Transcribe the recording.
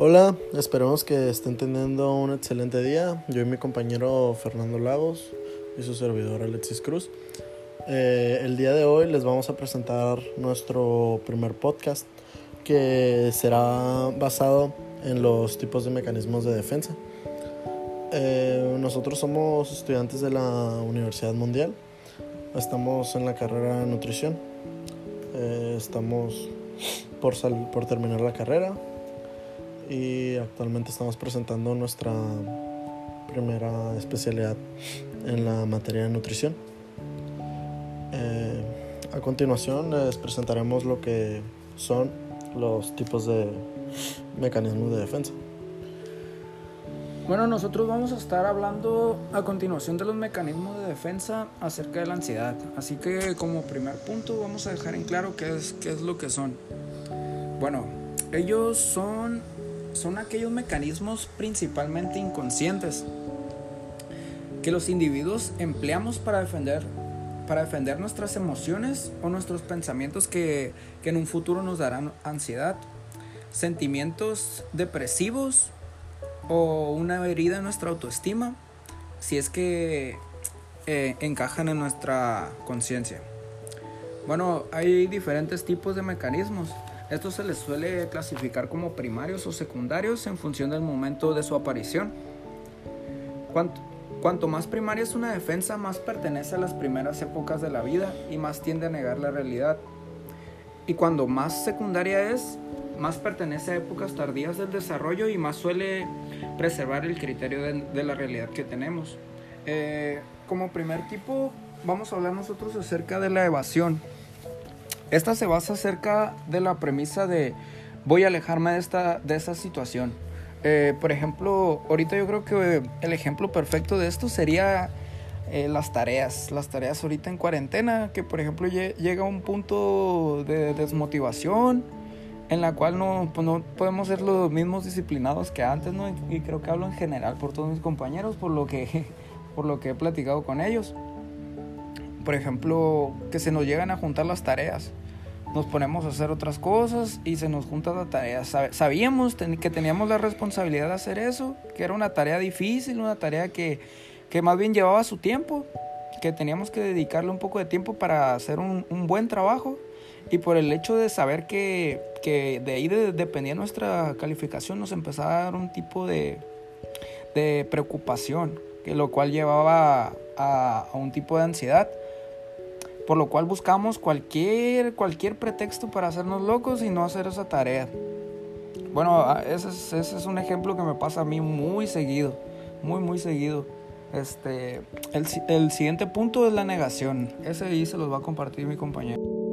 Hola, esperemos que estén teniendo un excelente día. Yo y mi compañero Fernando Lagos y su servidor Alexis Cruz. Eh, el día de hoy les vamos a presentar nuestro primer podcast que será basado en los tipos de mecanismos de defensa. Eh, nosotros somos estudiantes de la Universidad Mundial. Estamos en la carrera de nutrición. Eh, estamos por, por terminar la carrera y actualmente estamos presentando nuestra primera especialidad en la materia de nutrición. Eh, a continuación les presentaremos lo que son los tipos de mecanismos de defensa. Bueno, nosotros vamos a estar hablando a continuación de los mecanismos de defensa acerca de la ansiedad. Así que como primer punto vamos a dejar en claro qué es, qué es lo que son. Bueno, ellos son son aquellos mecanismos principalmente inconscientes que los individuos empleamos para defender, para defender nuestras emociones o nuestros pensamientos que, que en un futuro nos darán ansiedad, sentimientos depresivos o una herida en nuestra autoestima, si es que eh, encajan en nuestra conciencia. Bueno, hay diferentes tipos de mecanismos. Esto se les suele clasificar como primarios o secundarios en función del momento de su aparición. Cuanto, más primaria es una defensa, más pertenece a las primeras épocas de la vida y más tiende a negar la realidad. Y cuando más secundaria es, más pertenece a épocas tardías del desarrollo y más suele preservar el criterio de, la realidad que tenemos. Eh, como primer tipo, vamos a hablar nosotros acerca de la evasión. Esta se basa acerca de la premisa de voy a alejarme de esta, de esta situación. Eh, por ejemplo, ahorita yo creo que el ejemplo perfecto de esto sería eh, las tareas. Las tareas ahorita en cuarentena, que por ejemplo llega un punto de desmotivación en la cual no, pues no podemos ser los mismos disciplinados que antes, ¿no? Y creo que hablo en general por todos mis compañeros, por lo que, por lo que he platicado con ellos por ejemplo, que se nos llegan a juntar las tareas. Nos ponemos a hacer otras cosas y se nos junta la tarea. Sabíamos que teníamos la responsabilidad de hacer eso, que era una tarea difícil, una tarea que, que más bien llevaba su tiempo, que teníamos que dedicarle un poco de tiempo para hacer un, un buen trabajo. Y por el hecho de saber que, que de ahí dependía nuestra calificación, nos empezaba a dar un tipo de, de preocupación, que lo cual llevaba a, a un tipo de ansiedad por lo cual buscamos cualquier, cualquier pretexto para hacernos locos y no hacer esa tarea. Bueno, ah, ese es, ese es un ejemplo que me pasa a mí muy seguido, muy, muy seguido. Este, el, el siguiente punto es la negación. Ese ahí se los va a compartir mi compañero.